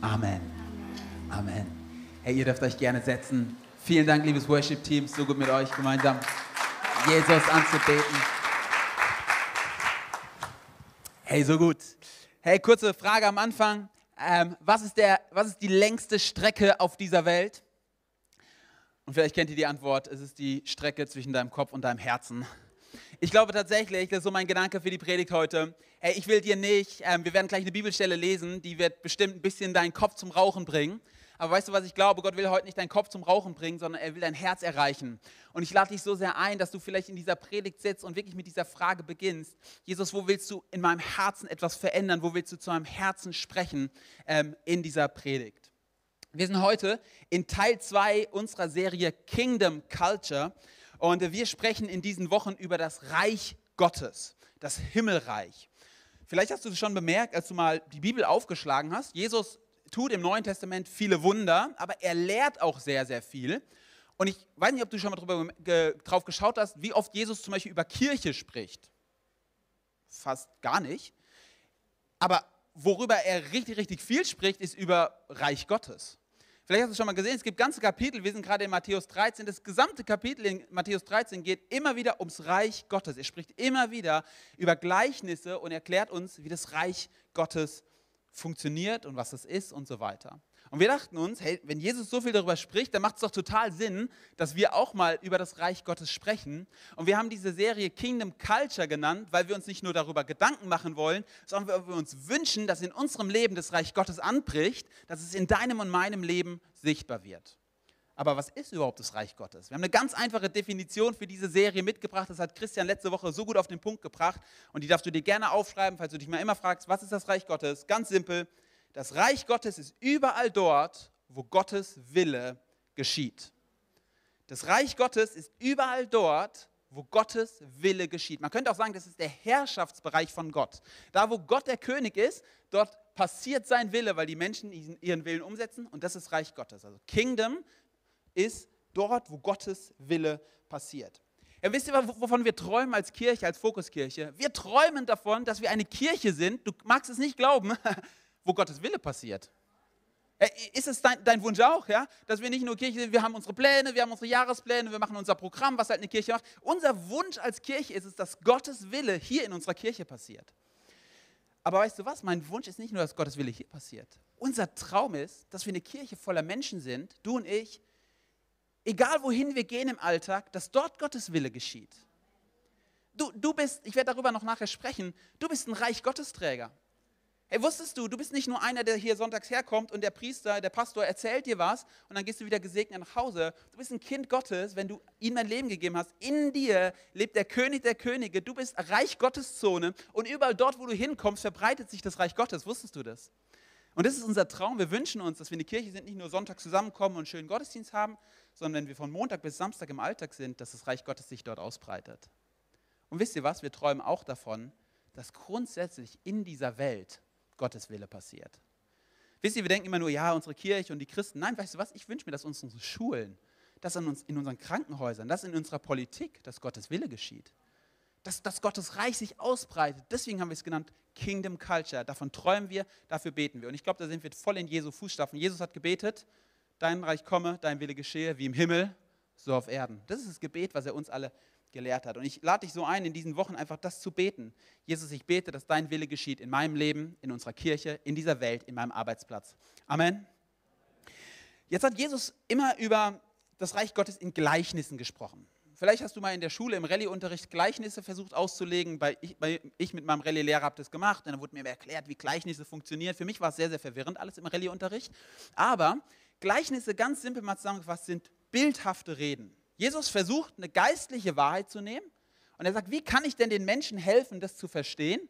Amen. Amen. Hey, ihr dürft euch gerne setzen. Vielen Dank, liebes Worship-Team, so gut mit euch gemeinsam Jesus anzubeten. Hey, so gut. Hey, kurze Frage am Anfang. Ähm, was, ist der, was ist die längste Strecke auf dieser Welt? Und vielleicht kennt ihr die Antwort, es ist die Strecke zwischen deinem Kopf und deinem Herzen. Ich glaube tatsächlich, das ist so mein Gedanke für die Predigt heute. Hey, ich will dir nicht, ähm, wir werden gleich eine Bibelstelle lesen, die wird bestimmt ein bisschen deinen Kopf zum Rauchen bringen. Aber weißt du, was ich glaube? Gott will heute nicht deinen Kopf zum Rauchen bringen, sondern er will dein Herz erreichen. Und ich lade dich so sehr ein, dass du vielleicht in dieser Predigt sitzt und wirklich mit dieser Frage beginnst. Jesus, wo willst du in meinem Herzen etwas verändern? Wo willst du zu meinem Herzen sprechen ähm, in dieser Predigt? Wir sind heute in Teil 2 unserer Serie Kingdom Culture. Und wir sprechen in diesen Wochen über das Reich Gottes, das Himmelreich. Vielleicht hast du es schon bemerkt, als du mal die Bibel aufgeschlagen hast. Jesus tut im Neuen Testament viele Wunder, aber er lehrt auch sehr, sehr viel. Und ich weiß nicht, ob du schon mal drüber, ge, drauf geschaut hast, wie oft Jesus zum Beispiel über Kirche spricht. Fast gar nicht. Aber worüber er richtig, richtig viel spricht, ist über Reich Gottes. Vielleicht hast du es schon mal gesehen, es gibt ganze Kapitel, wir sind gerade in Matthäus 13, das gesamte Kapitel in Matthäus 13 geht immer wieder ums Reich Gottes. Er spricht immer wieder über Gleichnisse und erklärt uns, wie das Reich Gottes funktioniert und was es ist und so weiter. Und wir dachten uns, hey, wenn Jesus so viel darüber spricht, dann macht es doch total Sinn, dass wir auch mal über das Reich Gottes sprechen. Und wir haben diese Serie Kingdom Culture genannt, weil wir uns nicht nur darüber Gedanken machen wollen, sondern weil wir uns wünschen, dass in unserem Leben das Reich Gottes anbricht, dass es in deinem und meinem Leben sichtbar wird. Aber was ist überhaupt das Reich Gottes? Wir haben eine ganz einfache Definition für diese Serie mitgebracht. Das hat Christian letzte Woche so gut auf den Punkt gebracht. Und die darfst du dir gerne aufschreiben, falls du dich mal immer fragst, was ist das Reich Gottes? Ganz simpel. Das Reich Gottes ist überall dort, wo Gottes Wille geschieht. Das Reich Gottes ist überall dort, wo Gottes Wille geschieht. Man könnte auch sagen, das ist der Herrschaftsbereich von Gott. Da, wo Gott der König ist, dort passiert sein Wille, weil die Menschen ihren Willen umsetzen und das ist Reich Gottes. Also Kingdom ist dort, wo Gottes Wille passiert. Ja, wisst ihr, wovon wir träumen als Kirche, als Fokuskirche? Wir träumen davon, dass wir eine Kirche sind, du magst es nicht glauben, wo Gottes Wille passiert. Ist es dein, dein, Wunsch auch, ja? dass wir nicht nur Kirche sind, wir haben unsere Pläne, wir haben unsere Jahrespläne, wir machen unser Programm, was halt eine Kirche macht. Unser Wunsch als Kirche ist es, dass Gottes Wille hier in unserer Kirche passiert. Aber weißt du was? Mein Wunsch ist nicht nur, dass Gottes Wille hier passiert. Unser Traum ist, dass wir eine Kirche voller Menschen sind, du und ich, egal wohin wir gehen im Alltag, dass dort Gottes Wille geschieht. Du, du bist, ich werde darüber noch nachher sprechen, du bist ein Reich Gottesträger. Hey, wusstest du, du bist nicht nur einer, der hier sonntags herkommt und der Priester, der Pastor erzählt dir was und dann gehst du wieder gesegnet nach Hause. Du bist ein Kind Gottes, wenn du ihm dein Leben gegeben hast. In dir lebt der König der Könige. Du bist Reich Gottes Zone und überall dort, wo du hinkommst, verbreitet sich das Reich Gottes. Wusstest du das? Und das ist unser Traum. Wir wünschen uns, dass wir eine Kirche sind, nicht nur Sonntag zusammenkommen und einen schönen Gottesdienst haben, sondern wenn wir von Montag bis Samstag im Alltag sind, dass das Reich Gottes sich dort ausbreitet. Und wisst ihr was? Wir träumen auch davon, dass grundsätzlich in dieser Welt Gottes Wille passiert. Wisst ihr, wir denken immer nur, ja, unsere Kirche und die Christen. Nein, weißt du was? Ich wünsche mir, dass unsere Schulen, dass in, uns, in unseren Krankenhäusern, dass in unserer Politik, dass Gottes Wille geschieht. Dass, dass Gottes Reich sich ausbreitet. Deswegen haben wir es genannt Kingdom Culture. Davon träumen wir, dafür beten wir. Und ich glaube, da sind wir voll in Jesu Fußstapfen. Jesus hat gebetet, dein Reich komme, dein Wille geschehe, wie im Himmel, so auf Erden. Das ist das Gebet, was er uns alle gelehrt hat. Und ich lade dich so ein, in diesen Wochen einfach das zu beten. Jesus, ich bete, dass dein Wille geschieht in meinem Leben, in unserer Kirche, in dieser Welt, in meinem Arbeitsplatz. Amen. Jetzt hat Jesus immer über das Reich Gottes in Gleichnissen gesprochen. Vielleicht hast du mal in der Schule im Rallye-Unterricht Gleichnisse versucht auszulegen. Bei ich, bei ich mit meinem Rallye-Lehrer habe das gemacht und dann wurde mir erklärt, wie Gleichnisse funktionieren. Für mich war es sehr, sehr verwirrend, alles im Rallye-Unterricht. Aber Gleichnisse, ganz simpel mal zusammengefasst, sind bildhafte Reden. Jesus versucht, eine geistliche Wahrheit zu nehmen und er sagt, wie kann ich denn den Menschen helfen, das zu verstehen?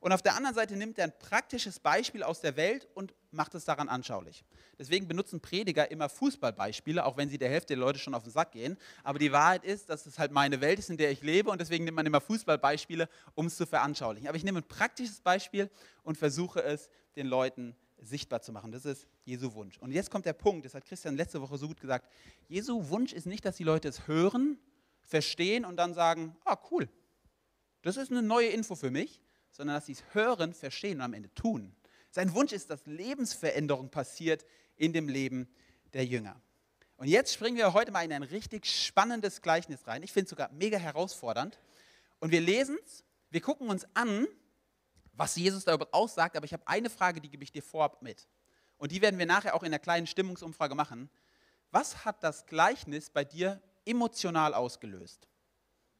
Und auf der anderen Seite nimmt er ein praktisches Beispiel aus der Welt und macht es daran anschaulich. Deswegen benutzen Prediger immer Fußballbeispiele, auch wenn sie der Hälfte der Leute schon auf den Sack gehen. Aber die Wahrheit ist, dass es halt meine Welt ist, in der ich lebe und deswegen nimmt man immer Fußballbeispiele, um es zu veranschaulichen. Aber ich nehme ein praktisches Beispiel und versuche es den Leuten sichtbar zu machen. Das ist Jesu Wunsch. Und jetzt kommt der Punkt, das hat Christian letzte Woche so gut gesagt. Jesu Wunsch ist nicht, dass die Leute es hören, verstehen und dann sagen, ah cool, das ist eine neue Info für mich, sondern dass sie es hören, verstehen und am Ende tun. Sein Wunsch ist, dass Lebensveränderung passiert in dem Leben der Jünger. Und jetzt springen wir heute mal in ein richtig spannendes Gleichnis rein. Ich finde es sogar mega herausfordernd. Und wir lesen es, wir gucken uns an, was Jesus darüber aussagt, aber ich habe eine Frage, die gebe ich dir vorab mit. Und die werden wir nachher auch in einer kleinen Stimmungsumfrage machen. Was hat das Gleichnis bei dir emotional ausgelöst?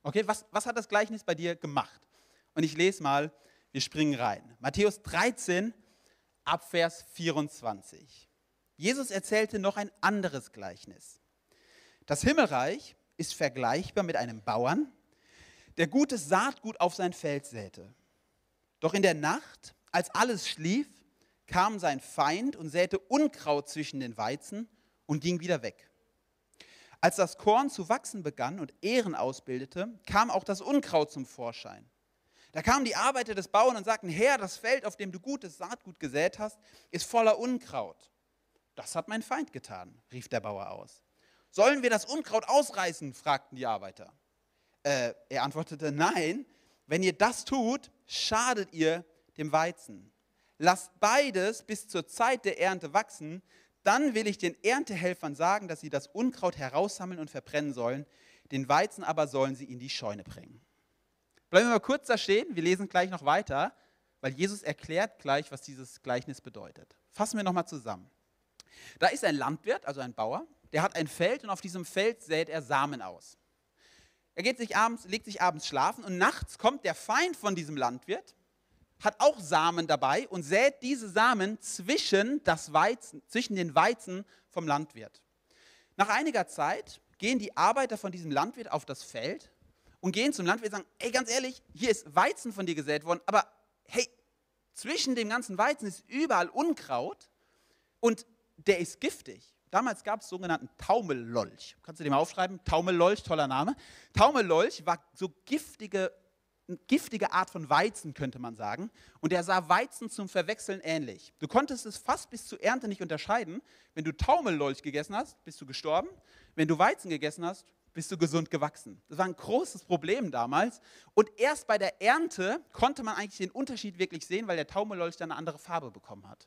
Okay, was, was hat das Gleichnis bei dir gemacht? Und ich lese mal, wir springen rein. Matthäus 13, Abvers 24. Jesus erzählte noch ein anderes Gleichnis. Das Himmelreich ist vergleichbar mit einem Bauern, der gutes Saatgut auf sein Feld säte. Doch in der Nacht, als alles schlief, kam sein Feind und säte Unkraut zwischen den Weizen und ging wieder weg. Als das Korn zu wachsen begann und Ehren ausbildete, kam auch das Unkraut zum Vorschein. Da kamen die Arbeiter des Bauern und sagten, Herr, das Feld, auf dem du gutes Saatgut gesät hast, ist voller Unkraut. Das hat mein Feind getan, rief der Bauer aus. Sollen wir das Unkraut ausreißen? fragten die Arbeiter. Äh, er antwortete, nein, wenn ihr das tut, schadet ihr dem Weizen. Lasst beides bis zur Zeit der Ernte wachsen, dann will ich den Erntehelfern sagen, dass sie das Unkraut heraussammeln und verbrennen sollen, den Weizen aber sollen sie in die Scheune bringen. Bleiben wir mal kurz da stehen, wir lesen gleich noch weiter, weil Jesus erklärt gleich, was dieses Gleichnis bedeutet. Fassen wir nochmal zusammen. Da ist ein Landwirt, also ein Bauer, der hat ein Feld und auf diesem Feld sät er Samen aus. Er geht sich abends, legt sich abends schlafen und nachts kommt der Feind von diesem Landwirt, hat auch Samen dabei und sät diese Samen zwischen, das Weizen, zwischen den Weizen vom Landwirt. Nach einiger Zeit gehen die Arbeiter von diesem Landwirt auf das Feld und gehen zum Landwirt und sagen, ey, ganz ehrlich, hier ist Weizen von dir gesät worden, aber hey, zwischen dem ganzen Weizen ist überall Unkraut und der ist giftig. Damals gab es sogenannten Taumellolch. Kannst du dir mal aufschreiben? Taumellolch, toller Name. Taumellolch war so giftige, giftige Art von Weizen, könnte man sagen. Und der sah Weizen zum Verwechseln ähnlich. Du konntest es fast bis zur Ernte nicht unterscheiden. Wenn du Taumellolch gegessen hast, bist du gestorben. Wenn du Weizen gegessen hast, bist du gesund gewachsen. Das war ein großes Problem damals. Und erst bei der Ernte konnte man eigentlich den Unterschied wirklich sehen, weil der Taumellolch dann eine andere Farbe bekommen hat.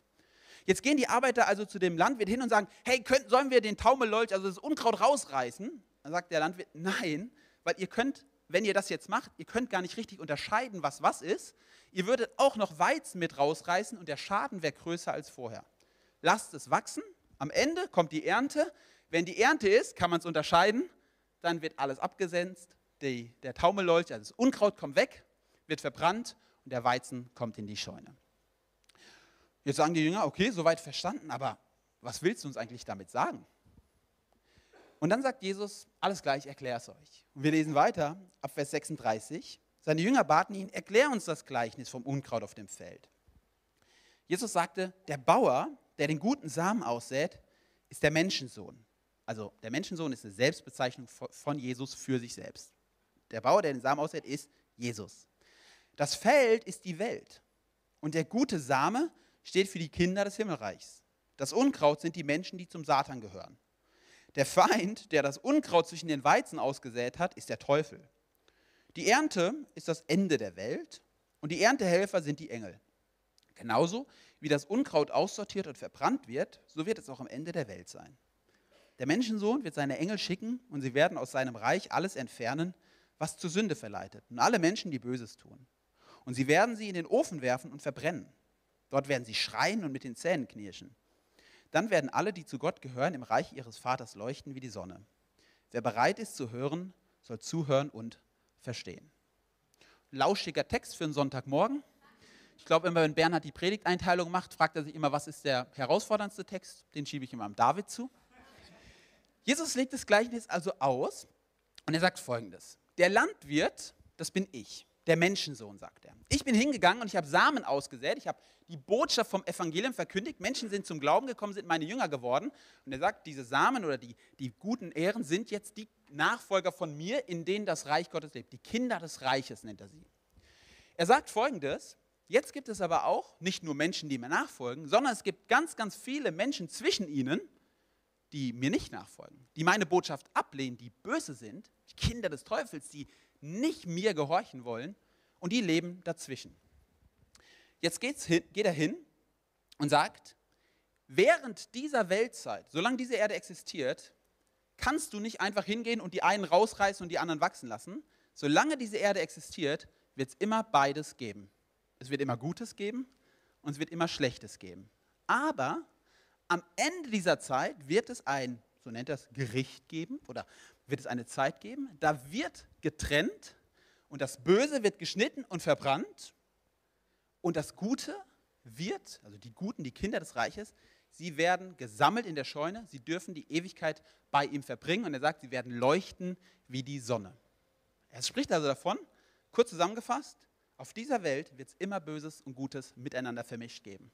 Jetzt gehen die Arbeiter also zu dem Landwirt hin und sagen, hey, können, sollen wir den Taumellolch, also das Unkraut rausreißen? Dann sagt der Landwirt, nein, weil ihr könnt, wenn ihr das jetzt macht, ihr könnt gar nicht richtig unterscheiden, was was ist. Ihr würdet auch noch Weizen mit rausreißen und der Schaden wäre größer als vorher. Lasst es wachsen, am Ende kommt die Ernte. Wenn die Ernte ist, kann man es unterscheiden, dann wird alles abgesenzt, die, der Taumellolch, also das Unkraut kommt weg, wird verbrannt und der Weizen kommt in die Scheune. Jetzt sagen die Jünger, okay, soweit verstanden, aber was willst du uns eigentlich damit sagen? Und dann sagt Jesus, alles gleich, erklär es euch. Und wir lesen weiter, ab Vers 36. Seine Jünger baten ihn, erklär uns das Gleichnis vom Unkraut auf dem Feld. Jesus sagte, der Bauer, der den guten Samen aussät, ist der Menschensohn. Also der Menschensohn ist eine Selbstbezeichnung von Jesus für sich selbst. Der Bauer, der den Samen aussät, ist Jesus. Das Feld ist die Welt. Und der gute Same steht für die Kinder des Himmelreichs. Das Unkraut sind die Menschen, die zum Satan gehören. Der Feind, der das Unkraut zwischen den Weizen ausgesät hat, ist der Teufel. Die Ernte ist das Ende der Welt und die Erntehelfer sind die Engel. Genauso wie das Unkraut aussortiert und verbrannt wird, so wird es auch am Ende der Welt sein. Der Menschensohn wird seine Engel schicken und sie werden aus seinem Reich alles entfernen, was zur Sünde verleitet und alle Menschen, die Böses tun. Und sie werden sie in den Ofen werfen und verbrennen. Dort werden sie schreien und mit den Zähnen knirschen. Dann werden alle, die zu Gott gehören, im Reich ihres Vaters leuchten wie die Sonne. Wer bereit ist zu hören, soll zuhören und verstehen. Lauschiger Text für einen Sonntagmorgen. Ich glaube, immer wenn Bernhard die Predigteinteilung macht, fragt er sich immer, was ist der herausforderndste Text? Den schiebe ich immer am David zu. Jesus legt das Gleichnis also aus und er sagt folgendes. Der Landwirt, das bin ich. Der Menschensohn, sagt er. Ich bin hingegangen und ich habe Samen ausgesät. Ich habe die Botschaft vom Evangelium verkündigt. Menschen sind zum Glauben gekommen, sind meine Jünger geworden. Und er sagt, diese Samen oder die, die guten Ehren sind jetzt die Nachfolger von mir, in denen das Reich Gottes lebt. Die Kinder des Reiches nennt er sie. Er sagt folgendes: Jetzt gibt es aber auch nicht nur Menschen, die mir nachfolgen, sondern es gibt ganz, ganz viele Menschen zwischen ihnen, die mir nicht nachfolgen, die meine Botschaft ablehnen, die böse sind, die Kinder des Teufels, die nicht mir gehorchen wollen und die leben dazwischen. Jetzt geht's hin, geht er hin und sagt, während dieser Weltzeit, solange diese Erde existiert, kannst du nicht einfach hingehen und die einen rausreißen und die anderen wachsen lassen. Solange diese Erde existiert, wird es immer beides geben. Es wird immer Gutes geben und es wird immer Schlechtes geben. Aber am Ende dieser Zeit wird es ein, so nennt er es, Gericht geben oder wird es eine Zeit geben, da wird getrennt und das Böse wird geschnitten und verbrannt und das Gute wird, also die Guten, die Kinder des Reiches, sie werden gesammelt in der Scheune, sie dürfen die Ewigkeit bei ihm verbringen und er sagt, sie werden leuchten wie die Sonne. Er spricht also davon, kurz zusammengefasst, auf dieser Welt wird es immer Böses und Gutes miteinander vermischt geben.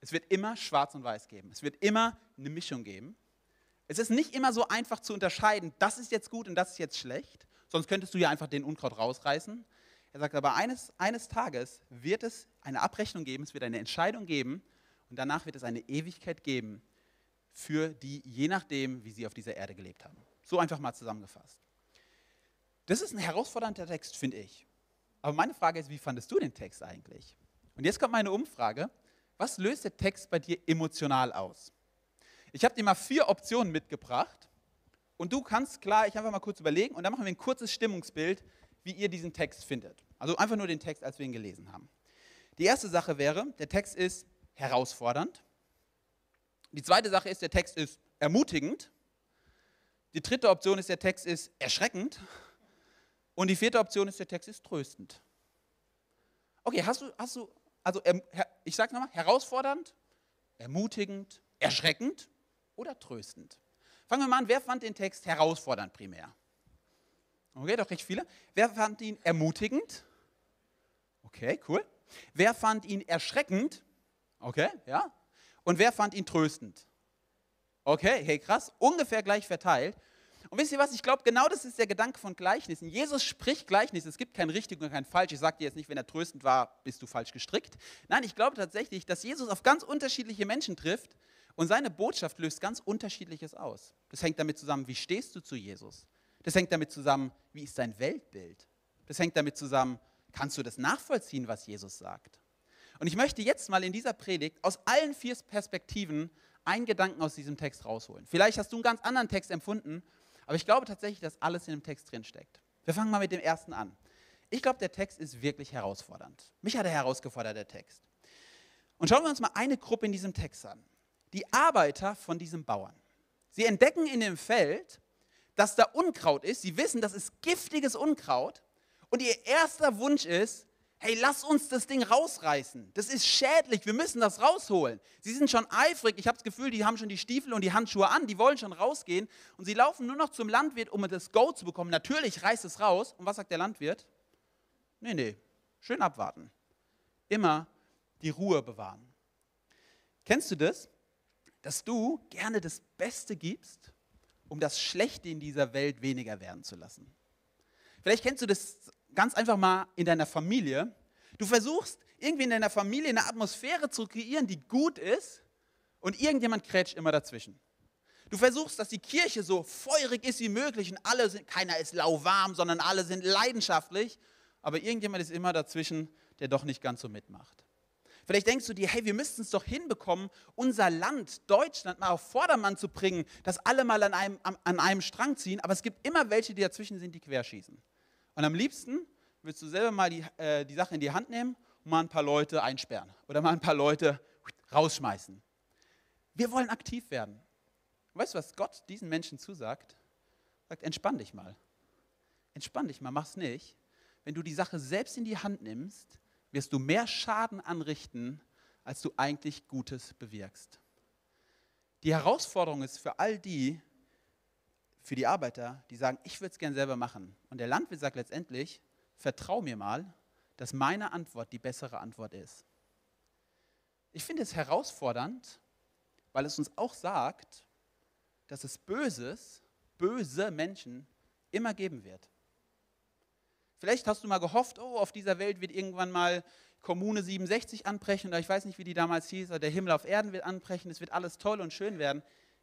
Es wird immer Schwarz und Weiß geben. Es wird immer eine Mischung geben. Es ist nicht immer so einfach zu unterscheiden, das ist jetzt gut und das ist jetzt schlecht, sonst könntest du ja einfach den Unkraut rausreißen. Er sagt aber, eines, eines Tages wird es eine Abrechnung geben, es wird eine Entscheidung geben und danach wird es eine Ewigkeit geben für die, je nachdem, wie sie auf dieser Erde gelebt haben. So einfach mal zusammengefasst. Das ist ein herausfordernder Text, finde ich. Aber meine Frage ist, wie fandest du den Text eigentlich? Und jetzt kommt meine Umfrage. Was löst der Text bei dir emotional aus? Ich habe dir mal vier Optionen mitgebracht und du kannst klar, ich einfach mal kurz überlegen und dann machen wir ein kurzes Stimmungsbild, wie ihr diesen Text findet. Also einfach nur den Text, als wir ihn gelesen haben. Die erste Sache wäre, der Text ist herausfordernd. Die zweite Sache ist, der Text ist ermutigend. Die dritte Option ist, der Text ist erschreckend. Und die vierte Option ist, der Text ist tröstend. Okay, hast du, hast du also ich sage nochmal, herausfordernd, ermutigend, erschreckend oder tröstend? Fangen wir mal an, wer fand den Text herausfordernd primär? Okay, doch recht viele. Wer fand ihn ermutigend? Okay, cool. Wer fand ihn erschreckend? Okay, ja. Und wer fand ihn tröstend? Okay, hey, krass, ungefähr gleich verteilt. Und wisst ihr was, ich glaube, genau das ist der Gedanke von Gleichnissen. Jesus spricht Gleichnissen, es gibt kein richtig und kein falsch. Ich sage dir jetzt nicht, wenn er tröstend war, bist du falsch gestrickt. Nein, ich glaube tatsächlich, dass Jesus auf ganz unterschiedliche Menschen trifft und seine Botschaft löst ganz unterschiedliches aus. Das hängt damit zusammen, wie stehst du zu Jesus? Das hängt damit zusammen, wie ist dein Weltbild? Das hängt damit zusammen, kannst du das nachvollziehen, was Jesus sagt? Und ich möchte jetzt mal in dieser Predigt aus allen vier Perspektiven einen Gedanken aus diesem Text rausholen. Vielleicht hast du einen ganz anderen Text empfunden, aber ich glaube tatsächlich, dass alles in dem Text drin steckt. Wir fangen mal mit dem ersten an. Ich glaube, der Text ist wirklich herausfordernd. Mich hat er herausgefordert, der Text. Und schauen wir uns mal eine Gruppe in diesem Text an. Die Arbeiter von diesem Bauern. Sie entdecken in dem Feld, dass da Unkraut ist. Sie wissen, das ist giftiges Unkraut. Und ihr erster Wunsch ist, hey, lass uns das Ding rausreißen. Das ist schädlich, wir müssen das rausholen. Sie sind schon eifrig, ich habe das Gefühl, die haben schon die Stiefel und die Handschuhe an, die wollen schon rausgehen. Und sie laufen nur noch zum Landwirt, um das Go zu bekommen. Natürlich reißt es raus. Und was sagt der Landwirt? Nee, nee, schön abwarten. Immer die Ruhe bewahren. Kennst du das? Dass du gerne das Beste gibst, um das Schlechte in dieser Welt weniger werden zu lassen. Vielleicht kennst du das ganz einfach mal in deiner Familie. Du versuchst irgendwie in deiner Familie eine Atmosphäre zu kreieren, die gut ist und irgendjemand krätscht immer dazwischen. Du versuchst, dass die Kirche so feurig ist wie möglich und alle sind, keiner ist lauwarm, sondern alle sind leidenschaftlich, aber irgendjemand ist immer dazwischen, der doch nicht ganz so mitmacht. Vielleicht denkst du dir, hey, wir müssten es doch hinbekommen, unser Land, Deutschland, mal auf Vordermann zu bringen, dass alle mal an einem, an einem Strang ziehen, aber es gibt immer welche, die dazwischen sind, die querschießen. Und am liebsten willst du selber mal die, äh, die Sache in die Hand nehmen und mal ein paar Leute einsperren oder mal ein paar Leute rausschmeißen. Wir wollen aktiv werden. weißt du, was Gott diesen Menschen zusagt? Sagt, entspann dich mal. Entspann dich mal, mach's nicht. Wenn du die Sache selbst in die Hand nimmst, wirst du mehr Schaden anrichten, als du eigentlich Gutes bewirkst. Die Herausforderung ist für all die, für die Arbeiter, die sagen, ich würde es gerne selber machen. Und der Landwirt sagt letztendlich, vertrau mir mal, dass meine Antwort die bessere Antwort ist. Ich finde es herausfordernd, weil es uns auch sagt, dass es Böses, böse Menschen immer geben wird. Vielleicht hast du mal gehofft, oh, auf dieser Welt wird irgendwann mal Kommune 67 anbrechen, oder ich weiß nicht, wie die damals hieß, oder der Himmel auf Erden wird anbrechen, es wird alles toll und schön werden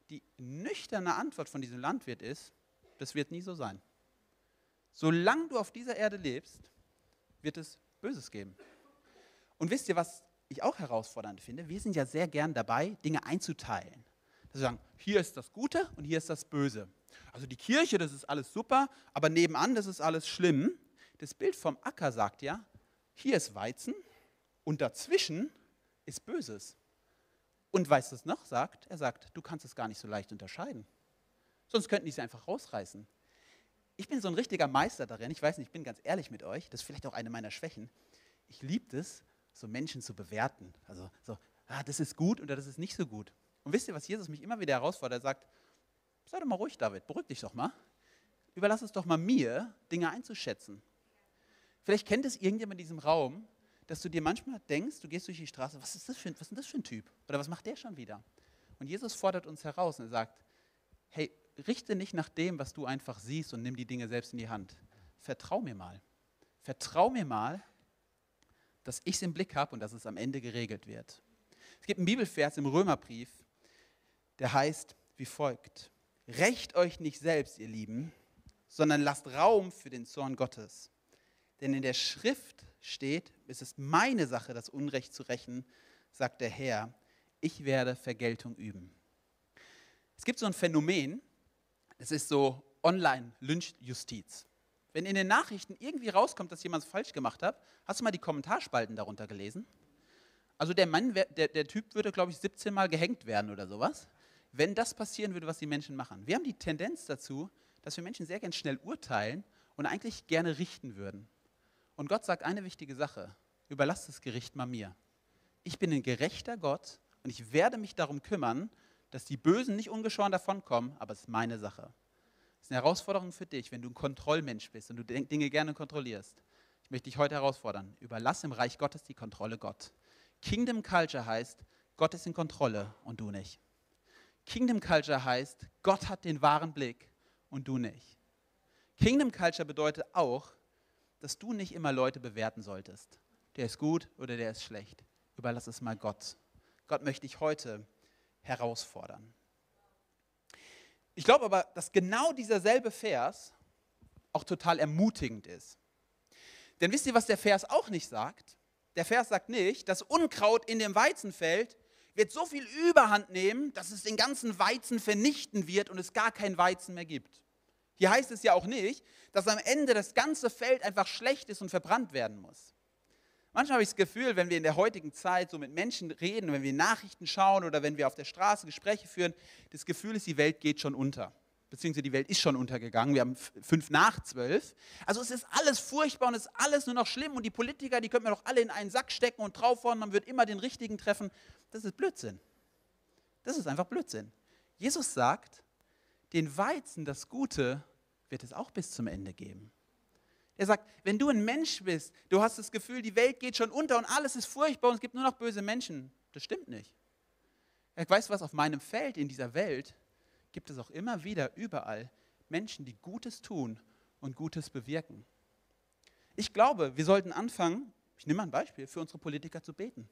die nüchterne Antwort von diesem Landwirt ist, das wird nie so sein. Solange du auf dieser Erde lebst, wird es Böses geben. Und wisst ihr, was ich auch herausfordernd finde, wir sind ja sehr gern dabei, Dinge einzuteilen. Dass wir sagen, hier ist das Gute und hier ist das Böse. Also die Kirche, das ist alles super, aber nebenan, das ist alles schlimm. Das Bild vom Acker sagt ja, hier ist Weizen und dazwischen ist Böses. Und weißt du es noch sagt? Er sagt, du kannst es gar nicht so leicht unterscheiden. Sonst könnten die es einfach rausreißen. Ich bin so ein richtiger Meister darin. Ich weiß nicht, ich bin ganz ehrlich mit euch. Das ist vielleicht auch eine meiner Schwächen. Ich liebe es, so Menschen zu bewerten. Also so, ah, das ist gut oder das ist nicht so gut. Und wisst ihr, was Jesus mich immer wieder herausfordert? Er sagt, sei doch mal ruhig, David, beruhig dich doch mal. Überlass es doch mal mir, Dinge einzuschätzen. Vielleicht kennt es irgendjemand in diesem Raum, dass du dir manchmal denkst, du gehst durch die Straße, was ist das für, was ist das für ein Typ? Oder was macht der schon wieder? Und Jesus fordert uns heraus und er sagt, hey, richte nicht nach dem, was du einfach siehst und nimm die Dinge selbst in die Hand. Vertrau mir mal. Vertrau mir mal, dass ich es im Blick habe und dass es am Ende geregelt wird. Es gibt einen Bibelvers im Römerbrief, der heißt wie folgt. Recht euch nicht selbst, ihr Lieben, sondern lasst Raum für den Zorn Gottes. Denn in der Schrift steht, es ist meine Sache, das Unrecht zu rächen, sagt der Herr, ich werde Vergeltung üben. Es gibt so ein Phänomen, es ist so Online-Lynchjustiz. Wenn in den Nachrichten irgendwie rauskommt, dass jemand es falsch gemacht hat, hast du mal die Kommentarspalten darunter gelesen? Also der Mann, der, der Typ würde, glaube ich, 17 Mal gehängt werden oder sowas, wenn das passieren würde, was die Menschen machen. Wir haben die Tendenz dazu, dass wir Menschen sehr gern schnell urteilen und eigentlich gerne richten würden. Und Gott sagt eine wichtige Sache, überlass das Gericht mal mir. Ich bin ein gerechter Gott und ich werde mich darum kümmern, dass die Bösen nicht ungeschoren davonkommen, aber es ist meine Sache. Das ist eine Herausforderung für dich, wenn du ein Kontrollmensch bist und du Dinge gerne kontrollierst. Ich möchte dich heute herausfordern, überlass im Reich Gottes die Kontrolle Gott. Kingdom Culture heißt, Gott ist in Kontrolle und du nicht. Kingdom Culture heißt, Gott hat den wahren Blick und du nicht. Kingdom Culture bedeutet auch, dass du nicht immer Leute bewerten solltest. Der ist gut oder der ist schlecht. Überlass es mal Gott. Gott möchte dich heute herausfordern. Ich glaube aber, dass genau dieser selbe Vers auch total ermutigend ist. Denn wisst ihr, was der Vers auch nicht sagt? Der Vers sagt nicht, das Unkraut in dem Weizenfeld wird so viel Überhand nehmen, dass es den ganzen Weizen vernichten wird und es gar kein Weizen mehr gibt. Hier heißt es ja auch nicht, dass am Ende das ganze Feld einfach schlecht ist und verbrannt werden muss. Manchmal habe ich das Gefühl, wenn wir in der heutigen Zeit so mit Menschen reden, wenn wir Nachrichten schauen oder wenn wir auf der Straße Gespräche führen, das Gefühl ist, die Welt geht schon unter. Beziehungsweise die Welt ist schon untergegangen. Wir haben fünf nach zwölf. Also es ist alles furchtbar und es ist alles nur noch schlimm. Und die Politiker, die könnten wir doch alle in einen Sack stecken und draufhauen. Man wird immer den Richtigen treffen. Das ist Blödsinn. Das ist einfach Blödsinn. Jesus sagt, den Weizen, das Gute, wird es auch bis zum Ende geben. Er sagt, wenn du ein Mensch bist, du hast das Gefühl, die Welt geht schon unter und alles ist furchtbar und es gibt nur noch böse Menschen. Das stimmt nicht. Er weiß was, auf meinem Feld in dieser Welt gibt es auch immer wieder überall Menschen, die Gutes tun und Gutes bewirken. Ich glaube, wir sollten anfangen, ich nehme mal ein Beispiel, für unsere Politiker zu beten.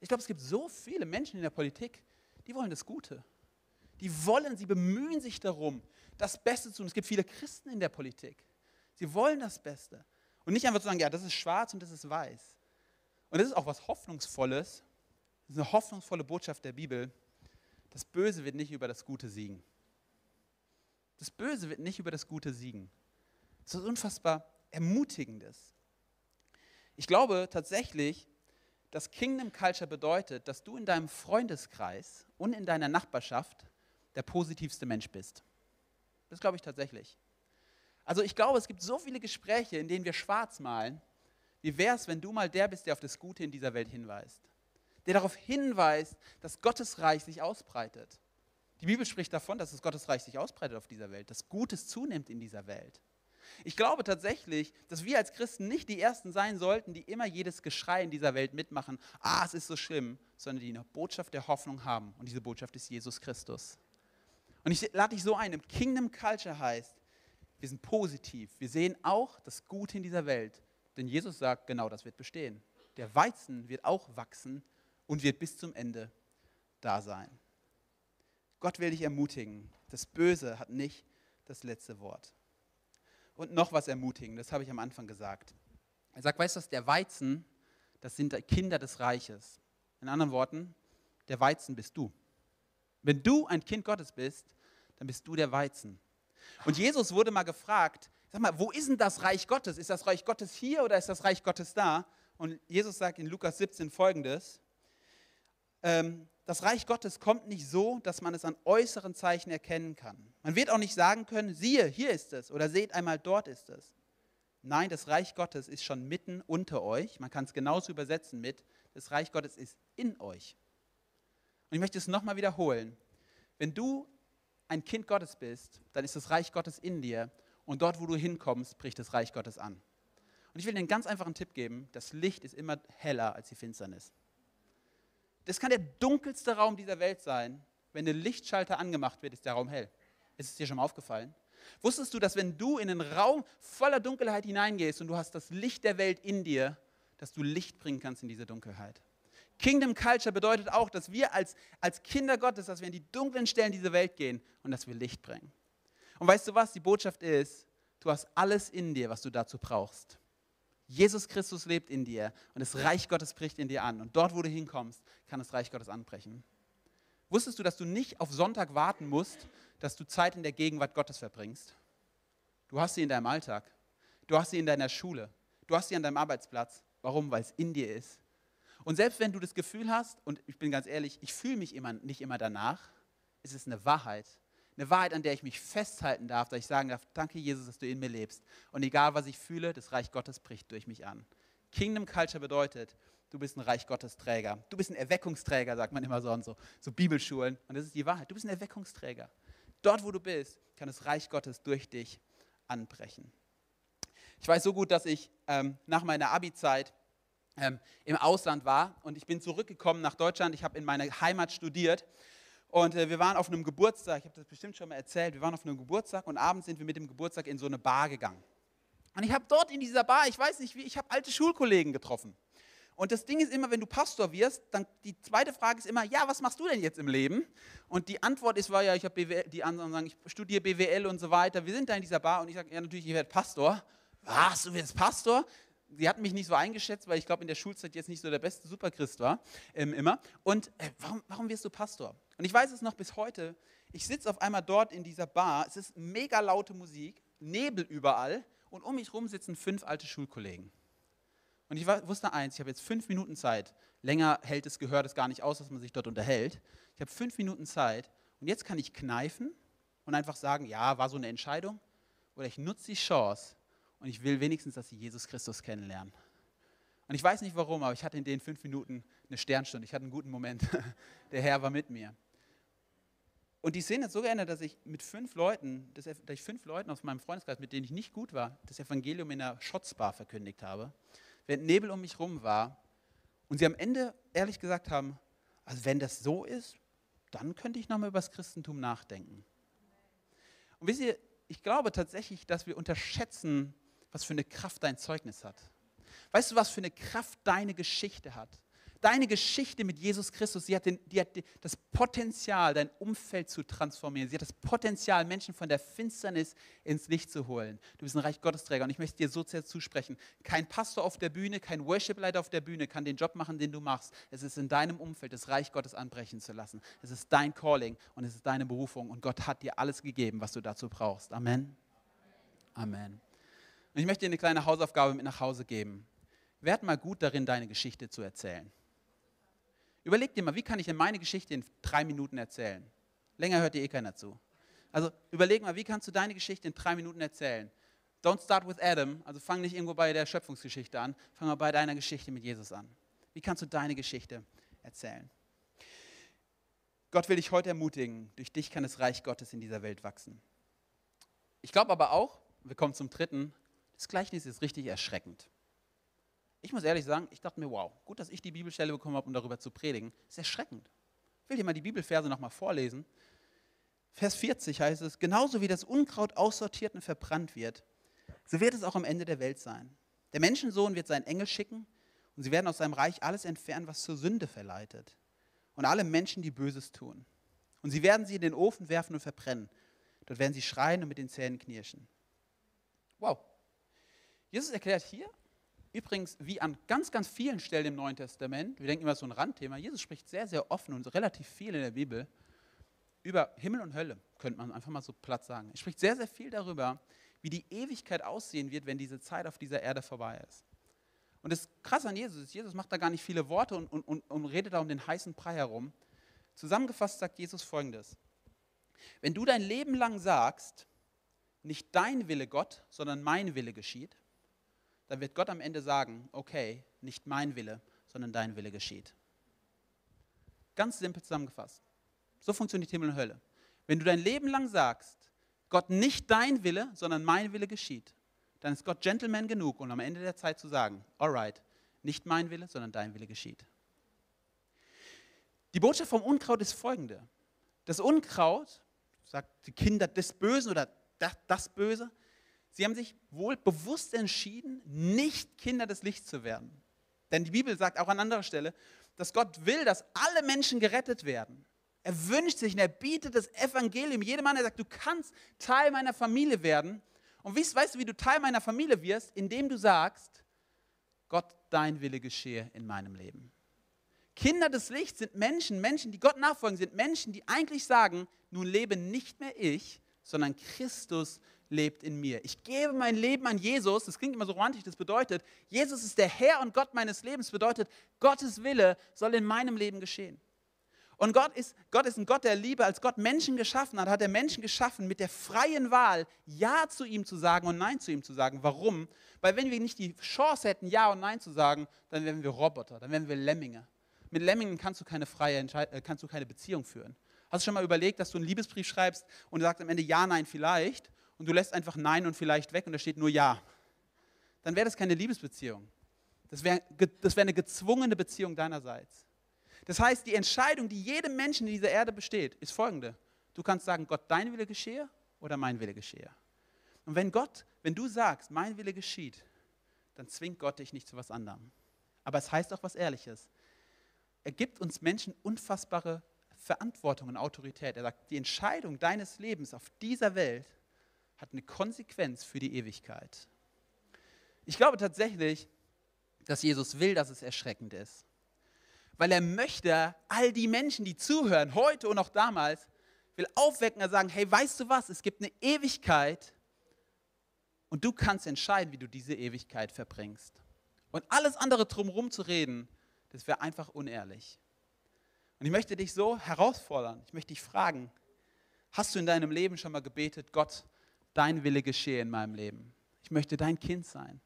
Ich glaube, es gibt so viele Menschen in der Politik, die wollen das Gute. Die wollen, sie bemühen sich darum, das Beste zu tun. Es gibt viele Christen in der Politik. Sie wollen das Beste. Und nicht einfach zu sagen, ja, das ist schwarz und das ist weiß. Und das ist auch was Hoffnungsvolles. Das ist eine hoffnungsvolle Botschaft der Bibel. Das Böse wird nicht über das Gute siegen. Das Böse wird nicht über das Gute siegen. Das ist unfassbar Ermutigendes. Ich glaube tatsächlich, dass Kingdom Culture bedeutet, dass du in deinem Freundeskreis und in deiner Nachbarschaft der positivste Mensch bist. Das glaube ich tatsächlich. Also ich glaube, es gibt so viele Gespräche, in denen wir schwarz malen. Wie wäre es, wenn du mal der bist, der auf das Gute in dieser Welt hinweist? Der darauf hinweist, dass Gottes Reich sich ausbreitet. Die Bibel spricht davon, dass das Gottes Reich sich ausbreitet auf dieser Welt, dass Gutes zunimmt in dieser Welt. Ich glaube tatsächlich, dass wir als Christen nicht die Ersten sein sollten, die immer jedes Geschrei in dieser Welt mitmachen, ah, es ist so schlimm, sondern die eine Botschaft der Hoffnung haben. Und diese Botschaft ist Jesus Christus. Und ich lade dich so ein, im Kingdom Culture heißt, wir sind positiv. Wir sehen auch das Gute in dieser Welt. Denn Jesus sagt, genau das wird bestehen. Der Weizen wird auch wachsen und wird bis zum Ende da sein. Gott will dich ermutigen. Das Böse hat nicht das letzte Wort. Und noch was ermutigen, das habe ich am Anfang gesagt. Er sagt, weißt du was, der Weizen, das sind Kinder des Reiches. In anderen Worten, der Weizen bist du. Wenn du ein Kind Gottes bist, dann bist du der Weizen. Und Jesus wurde mal gefragt, sag mal, wo ist denn das Reich Gottes? Ist das Reich Gottes hier oder ist das Reich Gottes da? Und Jesus sagt in Lukas 17 folgendes, ähm, das Reich Gottes kommt nicht so, dass man es an äußeren Zeichen erkennen kann. Man wird auch nicht sagen können, siehe, hier ist es oder seht einmal, dort ist es. Nein, das Reich Gottes ist schon mitten unter euch. Man kann es genauso übersetzen mit, das Reich Gottes ist in euch. Und ich möchte es nochmal wiederholen. Wenn du ein Kind Gottes bist, dann ist das Reich Gottes in dir und dort, wo du hinkommst, bricht das Reich Gottes an. Und ich will dir einen ganz einfachen Tipp geben, das Licht ist immer heller als die Finsternis. Das kann der dunkelste Raum dieser Welt sein. Wenn der Lichtschalter angemacht wird, ist der Raum hell. Ist es dir schon mal aufgefallen? Wusstest du, dass wenn du in einen Raum voller Dunkelheit hineingehst und du hast das Licht der Welt in dir, dass du Licht bringen kannst in diese Dunkelheit? Kingdom Culture bedeutet auch, dass wir als, als Kinder Gottes, dass wir in die dunklen Stellen dieser Welt gehen und dass wir Licht bringen. Und weißt du was? Die Botschaft ist, du hast alles in dir, was du dazu brauchst. Jesus Christus lebt in dir und das Reich Gottes bricht in dir an. Und dort, wo du hinkommst, kann das Reich Gottes anbrechen. Wusstest du, dass du nicht auf Sonntag warten musst, dass du Zeit in der Gegenwart Gottes verbringst? Du hast sie in deinem Alltag. Du hast sie in deiner Schule. Du hast sie an deinem Arbeitsplatz. Warum? Weil es in dir ist. Und selbst wenn du das Gefühl hast, und ich bin ganz ehrlich, ich fühle mich immer, nicht immer danach, ist es eine Wahrheit. Eine Wahrheit, an der ich mich festhalten darf, dass ich sagen darf, danke Jesus, dass du in mir lebst. Und egal, was ich fühle, das Reich Gottes bricht durch mich an. Kingdom Culture bedeutet, du bist ein Reich Gottes Träger. Du bist ein Erweckungsträger, sagt man immer so und so, so Bibelschulen. Und das ist die Wahrheit. Du bist ein Erweckungsträger. Dort, wo du bist, kann das Reich Gottes durch dich anbrechen. Ich weiß so gut, dass ich ähm, nach meiner Abi-Zeit ähm, im Ausland war und ich bin zurückgekommen nach Deutschland. Ich habe in meiner Heimat studiert und äh, wir waren auf einem Geburtstag, ich habe das bestimmt schon mal erzählt, wir waren auf einem Geburtstag und abends sind wir mit dem Geburtstag in so eine Bar gegangen. Und ich habe dort in dieser Bar, ich weiß nicht wie, ich habe alte Schulkollegen getroffen. Und das Ding ist immer, wenn du Pastor wirst, dann die zweite Frage ist immer, ja, was machst du denn jetzt im Leben? Und die Antwort ist, war ja, ich habe BWL, die anderen sagen, ich studiere BWL und so weiter. Wir sind da in dieser Bar und ich sage, ja, natürlich, ich werde Pastor. Was, du wirst Pastor? Sie hatten mich nicht so eingeschätzt, weil ich glaube, in der Schulzeit jetzt nicht so der beste Superchrist war, ähm, immer. Und äh, warum, warum wirst du Pastor? Und ich weiß es noch bis heute. Ich sitze auf einmal dort in dieser Bar, es ist mega laute Musik, Nebel überall und um mich herum sitzen fünf alte Schulkollegen. Und ich wusste eins, ich habe jetzt fünf Minuten Zeit. Länger hält es Gehör das gar nicht aus, dass man sich dort unterhält. Ich habe fünf Minuten Zeit und jetzt kann ich kneifen und einfach sagen, ja, war so eine Entscheidung. Oder ich nutze die Chance und ich will wenigstens, dass sie Jesus Christus kennenlernen. Und ich weiß nicht warum, aber ich hatte in den fünf Minuten eine Sternstunde. Ich hatte einen guten Moment. Der Herr war mit mir. Und die Szene hat so geändert, dass ich mit fünf Leuten, dass ich fünf Leuten aus meinem Freundeskreis, mit denen ich nicht gut war, das Evangelium in einer Schotzbar verkündigt habe. Während Nebel um mich rum war. Und sie am Ende ehrlich gesagt haben, also wenn das so ist, dann könnte ich nochmal über das Christentum nachdenken. Und wisst ihr, ich glaube tatsächlich, dass wir unterschätzen, was für eine Kraft dein Zeugnis hat. Weißt du, was für eine Kraft deine Geschichte hat? Deine Geschichte mit Jesus Christus, sie hat, den, die hat das Potenzial, dein Umfeld zu transformieren. Sie hat das Potenzial, Menschen von der Finsternis ins Licht zu holen. Du bist ein Reich Gottesträger und ich möchte dir so sehr zusprechen. Kein Pastor auf der Bühne, kein Worship-Leiter auf der Bühne kann den Job machen, den du machst. Es ist in deinem Umfeld, das Reich Gottes anbrechen zu lassen. Es ist dein Calling und es ist deine Berufung und Gott hat dir alles gegeben, was du dazu brauchst. Amen. Amen. Und ich möchte dir eine kleine Hausaufgabe mit nach Hause geben. Werd mal gut darin, deine Geschichte zu erzählen. Überleg dir mal, wie kann ich denn meine Geschichte in drei Minuten erzählen? Länger hört dir eh keiner zu. Also überleg mal, wie kannst du deine Geschichte in drei Minuten erzählen? Don't start with Adam, also fang nicht irgendwo bei der Schöpfungsgeschichte an, fang mal bei deiner Geschichte mit Jesus an. Wie kannst du deine Geschichte erzählen? Gott will dich heute ermutigen, durch dich kann das Reich Gottes in dieser Welt wachsen. Ich glaube aber auch, wir kommen zum dritten, das Gleichnis ist richtig erschreckend. Ich muss ehrlich sagen, ich dachte mir, wow, gut, dass ich die Bibelstelle bekommen habe, um darüber zu predigen. Das ist erschreckend. Ich will dir mal die Bibelverse nochmal vorlesen. Vers 40 heißt es, genauso wie das Unkraut aussortiert und verbrannt wird, so wird es auch am Ende der Welt sein. Der Menschensohn wird seinen Engel schicken und sie werden aus seinem Reich alles entfernen, was zur Sünde verleitet. Und alle Menschen, die Böses tun. Und sie werden sie in den Ofen werfen und verbrennen. Dort werden sie schreien und mit den Zähnen knirschen. Wow, Jesus erklärt hier, übrigens wie an ganz, ganz vielen Stellen im Neuen Testament, wir denken immer so ein Randthema, Jesus spricht sehr, sehr offen und relativ viel in der Bibel über Himmel und Hölle, könnte man einfach mal so platt sagen. Er spricht sehr, sehr viel darüber, wie die Ewigkeit aussehen wird, wenn diese Zeit auf dieser Erde vorbei ist. Und das Krasse an Jesus ist, Jesus macht da gar nicht viele Worte und, und, und, und redet da um den heißen Brei herum. Zusammengefasst sagt Jesus folgendes. Wenn du dein Leben lang sagst, nicht dein Wille Gott, sondern mein Wille geschieht, dann wird Gott am Ende sagen, okay, nicht mein Wille, sondern dein Wille geschieht. Ganz simpel zusammengefasst. So funktioniert Himmel und Hölle. Wenn du dein Leben lang sagst, Gott nicht dein Wille, sondern mein Wille geschieht, dann ist Gott Gentleman genug, um am Ende der Zeit zu sagen, alright, nicht mein Wille, sondern dein Wille geschieht. Die Botschaft vom Unkraut ist folgende. Das Unkraut, sagt die Kinder des Bösen oder das, das Böse, sie haben sich wohl bewusst entschieden, nicht Kinder des Lichts zu werden. Denn die Bibel sagt auch an anderer Stelle, dass Gott will, dass alle Menschen gerettet werden. Er wünscht sich und er bietet das Evangelium jedem Mann. Er sagt, du kannst Teil meiner Familie werden. Und wie, weißt du, wie du Teil meiner Familie wirst? Indem du sagst, Gott, dein Wille geschehe in meinem Leben. Kinder des Lichts sind Menschen, Menschen, die Gott nachfolgen, sind Menschen, die eigentlich sagen, nun lebe nicht mehr ich, sondern Christus lebt in mir. Ich gebe mein Leben an Jesus. Das klingt immer so romantisch. Das bedeutet, Jesus ist der Herr und Gott meines Lebens. Das bedeutet, Gottes Wille soll in meinem Leben geschehen. Und Gott ist, Gott ist ein Gott der Liebe. Als Gott Menschen geschaffen hat, hat er Menschen geschaffen mit der freien Wahl, Ja zu ihm zu sagen und Nein zu ihm zu sagen. Warum? Weil wenn wir nicht die Chance hätten, Ja und Nein zu sagen, dann wären wir Roboter, dann wären wir Lemminge. Mit Lemmingen kannst du keine freie Entscheid äh, kannst du keine Beziehung führen. Hast du schon mal überlegt, dass du einen Liebesbrief schreibst und du sagst am Ende Ja, Nein, vielleicht und du lässt einfach Nein und vielleicht weg und da steht nur Ja? Dann wäre das keine Liebesbeziehung. Das wäre das wär eine gezwungene Beziehung deinerseits. Das heißt, die Entscheidung, die jedem Menschen in dieser Erde besteht, ist folgende. Du kannst sagen, Gott, dein Wille geschehe oder mein Wille geschehe. Und wenn Gott, wenn du sagst, mein Wille geschieht, dann zwingt Gott dich nicht zu was anderem. Aber es heißt auch was Ehrliches. Er gibt uns Menschen unfassbare Verantwortung und Autorität. Er sagt, die Entscheidung deines Lebens auf dieser Welt hat eine Konsequenz für die Ewigkeit. Ich glaube tatsächlich, dass Jesus will, dass es erschreckend ist weil er möchte all die Menschen, die zuhören, heute und auch damals, will aufwecken und sagen, hey, weißt du was, es gibt eine Ewigkeit und du kannst entscheiden, wie du diese Ewigkeit verbringst. Und alles andere drumherum zu reden, das wäre einfach unehrlich. Und ich möchte dich so herausfordern, ich möchte dich fragen, hast du in deinem Leben schon mal gebetet, Gott, dein Wille geschehe in meinem Leben? Ich möchte dein Kind sein.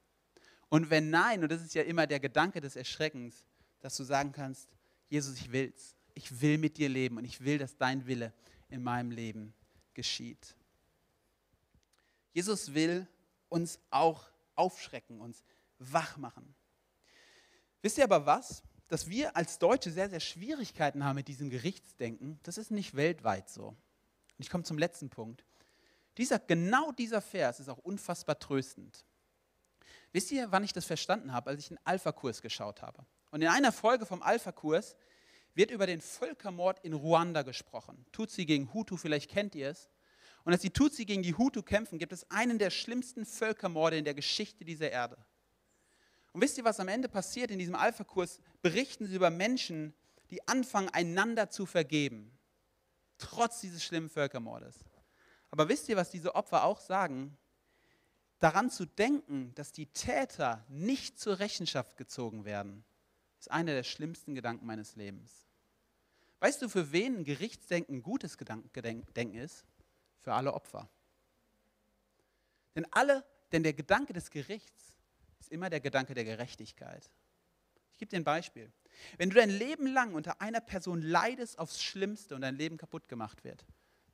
Und wenn nein, und das ist ja immer der Gedanke des Erschreckens, dass du sagen kannst, Jesus, ich will's. Ich will mit dir leben und ich will, dass dein Wille in meinem Leben geschieht. Jesus will uns auch aufschrecken, uns wach machen. Wisst ihr aber was? Dass wir als Deutsche sehr, sehr Schwierigkeiten haben mit diesem Gerichtsdenken, das ist nicht weltweit so. Und ich komme zum letzten Punkt. Dieser, genau dieser Vers ist auch unfassbar tröstend. Wisst ihr, wann ich das verstanden habe, als ich einen Alpha-Kurs geschaut habe? Und in einer Folge vom Alpha-Kurs wird über den Völkermord in Ruanda gesprochen. Tutsi gegen Hutu, vielleicht kennt ihr es. Und als die Tutsi gegen die Hutu kämpfen, gibt es einen der schlimmsten Völkermorde in der Geschichte dieser Erde. Und wisst ihr, was am Ende passiert in diesem Alpha-Kurs? Berichten sie über Menschen, die anfangen, einander zu vergeben, trotz dieses schlimmen Völkermordes. Aber wisst ihr, was diese Opfer auch sagen? Daran zu denken, dass die Täter nicht zur Rechenschaft gezogen werden, ist einer der schlimmsten Gedanken meines Lebens. Weißt du, für wen Gerichtsdenken ein gutes Gedenken ist? Für alle Opfer. Denn, alle, denn der Gedanke des Gerichts ist immer der Gedanke der Gerechtigkeit. Ich gebe dir ein Beispiel. Wenn du dein Leben lang unter einer Person leidest aufs Schlimmste und dein Leben kaputt gemacht wird,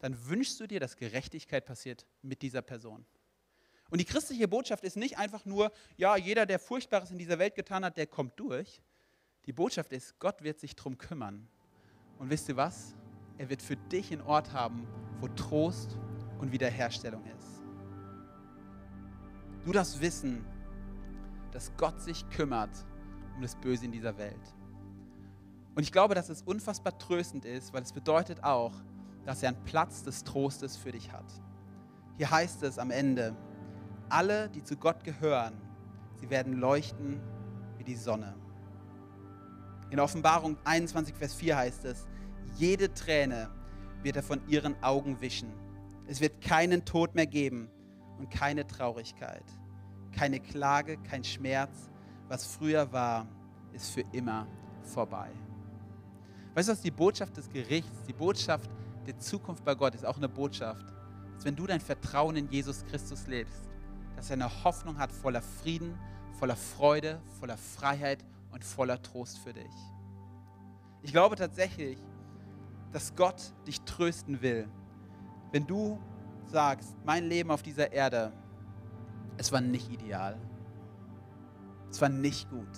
dann wünschst du dir, dass Gerechtigkeit passiert mit dieser Person. Und die christliche Botschaft ist nicht einfach nur, ja, jeder, der Furchtbares in dieser Welt getan hat, der kommt durch, die Botschaft ist, Gott wird sich darum kümmern. Und wisst ihr was? Er wird für dich einen Ort haben, wo Trost und Wiederherstellung ist. Du darfst wissen, dass Gott sich kümmert um das Böse in dieser Welt. Und ich glaube, dass es unfassbar tröstend ist, weil es bedeutet auch, dass er einen Platz des Trostes für dich hat. Hier heißt es am Ende, alle, die zu Gott gehören, Sie werden leuchten wie die Sonne. In Offenbarung 21, Vers 4 heißt es, jede Träne wird er von ihren Augen wischen. Es wird keinen Tod mehr geben und keine Traurigkeit, keine Klage, kein Schmerz. Was früher war, ist für immer vorbei. Weißt du was, die Botschaft des Gerichts, die Botschaft der Zukunft bei Gott ist auch eine Botschaft, dass wenn du dein Vertrauen in Jesus Christus lebst, dass er eine Hoffnung hat voller Frieden, voller Freude, voller Freiheit und voller Trost für dich. Ich glaube tatsächlich, dass Gott dich trösten will. Wenn du sagst, mein Leben auf dieser Erde, es war nicht ideal. Es war nicht gut.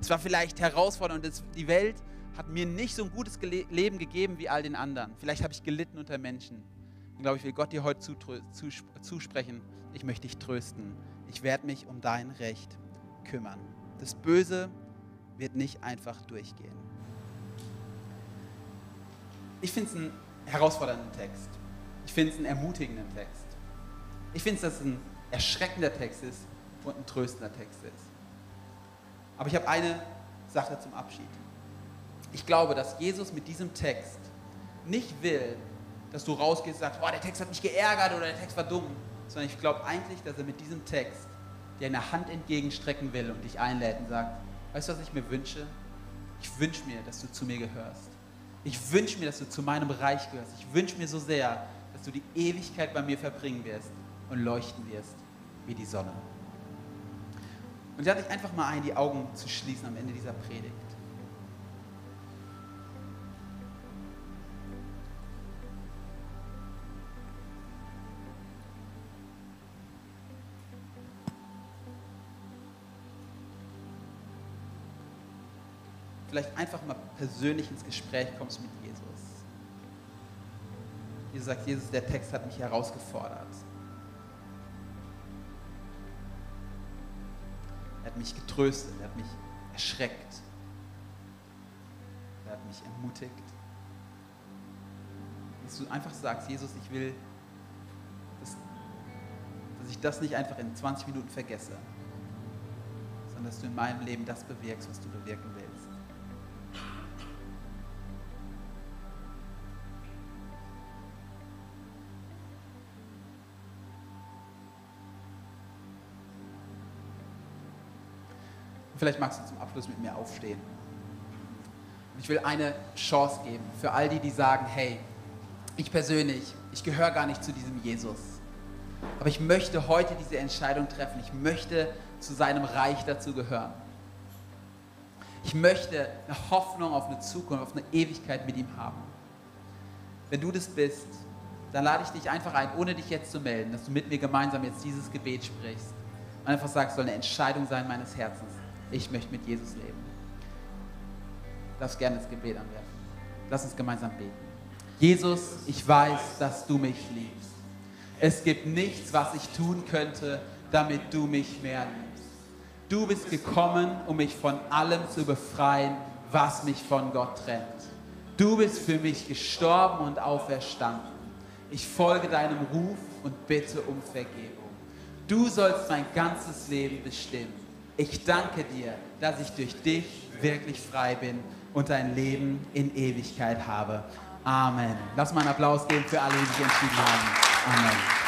Es war vielleicht herausfordernd und die Welt hat mir nicht so ein gutes Leben gegeben wie all den anderen. Vielleicht habe ich gelitten unter Menschen. Und glaube ich, will Gott dir heute zusprechen, ich möchte dich trösten. Ich werde mich um dein Recht kümmern. Das Böse wird nicht einfach durchgehen. Ich finde es einen herausfordernden Text. Ich finde es einen ermutigenden Text. Ich finde, dass es ein erschreckender Text ist und ein tröstender Text ist. Aber ich habe eine Sache zum Abschied. Ich glaube, dass Jesus mit diesem Text nicht will, dass du rausgehst und sagst, boah, der Text hat mich geärgert oder der Text war dumm, sondern ich glaube eigentlich, dass er mit diesem Text dir eine Hand entgegenstrecken will und dich einlädt und sagt, weißt du, was ich mir wünsche? Ich wünsche mir, dass du zu mir gehörst. Ich wünsche mir, dass du zu meinem Reich gehörst. Ich wünsche mir so sehr, dass du die Ewigkeit bei mir verbringen wirst und leuchten wirst wie die Sonne. Und ich lade dich einfach mal ein, die Augen zu schließen am Ende dieser Predigt. Vielleicht einfach mal persönlich ins Gespräch kommst mit Jesus. Jesus sagt, Jesus, der Text hat mich herausgefordert. Er hat mich getröstet, er hat mich erschreckt, er hat mich ermutigt. Dass du einfach sagst, Jesus, ich will, dass, dass ich das nicht einfach in 20 Minuten vergesse, sondern dass du in meinem Leben das bewirkst, was du bewirken willst. Vielleicht magst du zum Abschluss mit mir aufstehen. Und ich will eine Chance geben für all die, die sagen, hey, ich persönlich, ich gehöre gar nicht zu diesem Jesus. Aber ich möchte heute diese Entscheidung treffen. Ich möchte zu seinem Reich dazu gehören. Ich möchte eine Hoffnung auf eine Zukunft, auf eine Ewigkeit mit ihm haben. Wenn du das bist, dann lade ich dich einfach ein, ohne dich jetzt zu melden, dass du mit mir gemeinsam jetzt dieses Gebet sprichst. Und einfach sagst, soll eine Entscheidung sein meines Herzens ich möchte mit Jesus leben. Darfst gerne das Gebet anwerfen. Lass uns gemeinsam beten. Jesus, ich weiß, dass du mich liebst. Es gibt nichts, was ich tun könnte, damit du mich mehr liebst. Du bist gekommen, um mich von allem zu befreien, was mich von Gott trennt. Du bist für mich gestorben und auferstanden. Ich folge deinem Ruf und bitte um Vergebung. Du sollst mein ganzes Leben bestimmen. Ich danke dir, dass ich durch dich wirklich frei bin und ein Leben in Ewigkeit habe. Amen. Lass mal einen Applaus geben für alle, die sich entschieden haben. Amen.